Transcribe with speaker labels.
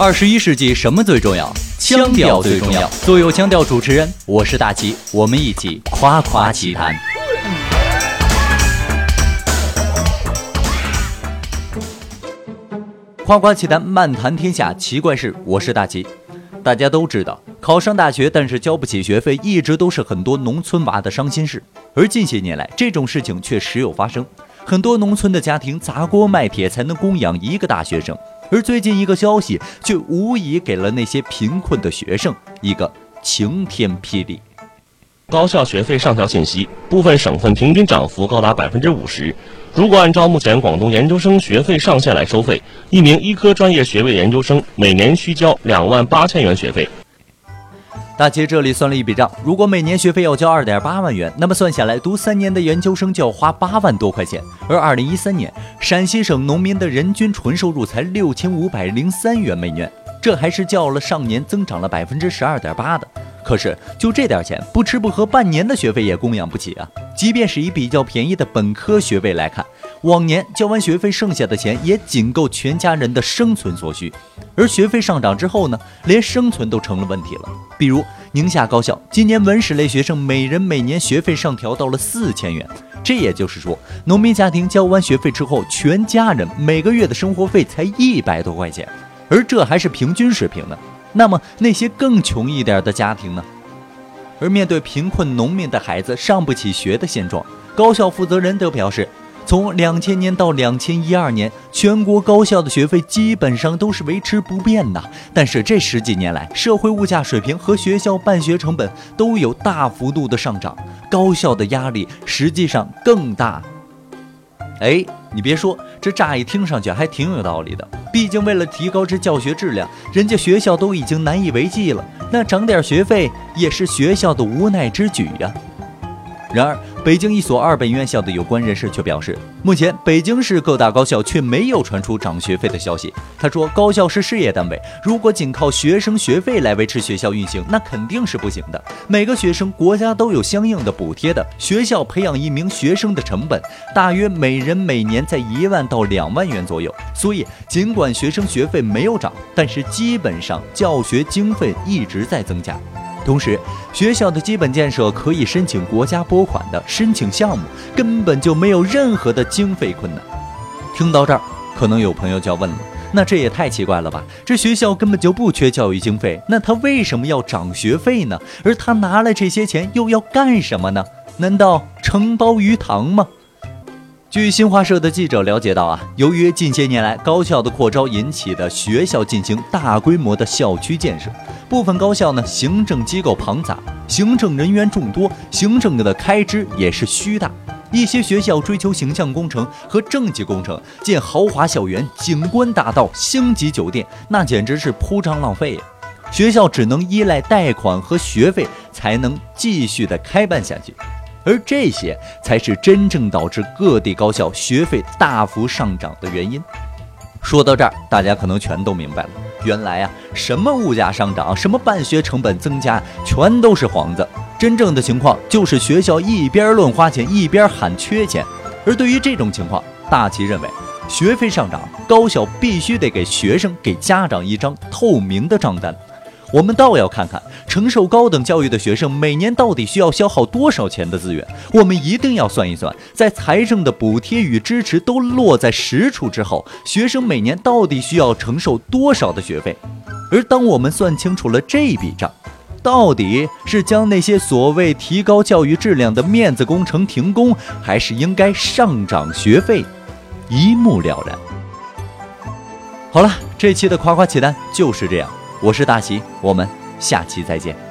Speaker 1: 二十一世纪什么最重要？腔调最重要。做有腔调主持人，我是大齐，我们一起夸夸其谈。夸夸其谈，漫谈天下奇怪事。我是大齐。大家都知道，考上大学但是交不起学费，一直都是很多农村娃的伤心事。而近些年来，这种事情却时有发生。很多农村的家庭砸锅卖铁才能供养一个大学生。而最近一个消息却无疑给了那些贫困的学生一个晴天霹雳：
Speaker 2: 高校学费上调信息，部分省份平均涨幅高达百分之五十。如果按照目前广东研究生学费上限来收费，一名医科专业学位研究生每年需交两万八千元学费。
Speaker 1: 大姐这里算了一笔账，如果每年学费要交二点八万元，那么算下来，读三年的研究生就要花八万多块钱。而二零一三年，陕西省农民的人均纯收入才六千五百零三元每年，这还是较了上年增长了百分之十二点八的。可是就这点钱，不吃不喝半年的学费也供养不起啊！即便是以比较便宜的本科学位来看，往年交完学费剩下的钱也仅够全家人的生存所需。而学费上涨之后呢，连生存都成了问题了。比如宁夏高校今年文史类学生每人每年学费上调到了四千元，这也就是说，农民家庭交完学费之后，全家人每个月的生活费才一百多块钱，而这还是平均水平呢。那么那些更穷一点的家庭呢？而面对贫困农民的孩子上不起学的现状，高校负责人都表示。从两千年到两千一二年，全国高校的学费基本上都是维持不变的。但是这十几年来，社会物价水平和学校办学成本都有大幅度的上涨，高校的压力实际上更大。哎，你别说，这乍一听上去还挺有道理的。毕竟为了提高这教学质量，人家学校都已经难以为继了，那涨点学费也是学校的无奈之举呀。然而，北京一所二本院校的有关人士却表示，目前北京市各大高校却没有传出涨学费的消息。他说：“高校是事业单位，如果仅靠学生学费来维持学校运行，那肯定是不行的。每个学生国家都有相应的补贴的。学校培养一名学生的成本大约每人每年在一万到两万元左右。所以，尽管学生学费没有涨，但是基本上教学经费一直在增加。”同时，学校的基本建设可以申请国家拨款的申请项目，根本就没有任何的经费困难。听到这儿，可能有朋友就要问了：那这也太奇怪了吧？这学校根本就不缺教育经费，那他为什么要涨学费呢？而他拿了这些钱又要干什么呢？难道承包鱼塘吗？据新华社的记者了解到啊，由于近些年来高校的扩招引起的学校进行大规模的校区建设，部分高校呢行政机构庞杂，行政人员众多，行政的开支也是虚大。一些学校追求形象工程和政绩工程，建豪华校园、景观大道、星级酒店，那简直是铺张浪费呀。学校只能依赖贷款和学费才能继续的开办下去。而这些才是真正导致各地高校学费大幅上涨的原因。说到这儿，大家可能全都明白了。原来啊，什么物价上涨，什么办学成本增加，全都是幌子。真正的情况就是学校一边乱花钱，一边喊缺钱。而对于这种情况，大齐认为，学费上涨，高校必须得给学生、给家长一张透明的账单。我们倒要看看承受高等教育的学生每年到底需要消耗多少钱的资源。我们一定要算一算，在财政的补贴与支持都落在实处之后，学生每年到底需要承受多少的学费。而当我们算清楚了这笔账，到底是将那些所谓提高教育质量的面子工程停工，还是应该上涨学费，一目了然。好了，这期的夸夸其谈就是这样。我是大齐，我们下期再见。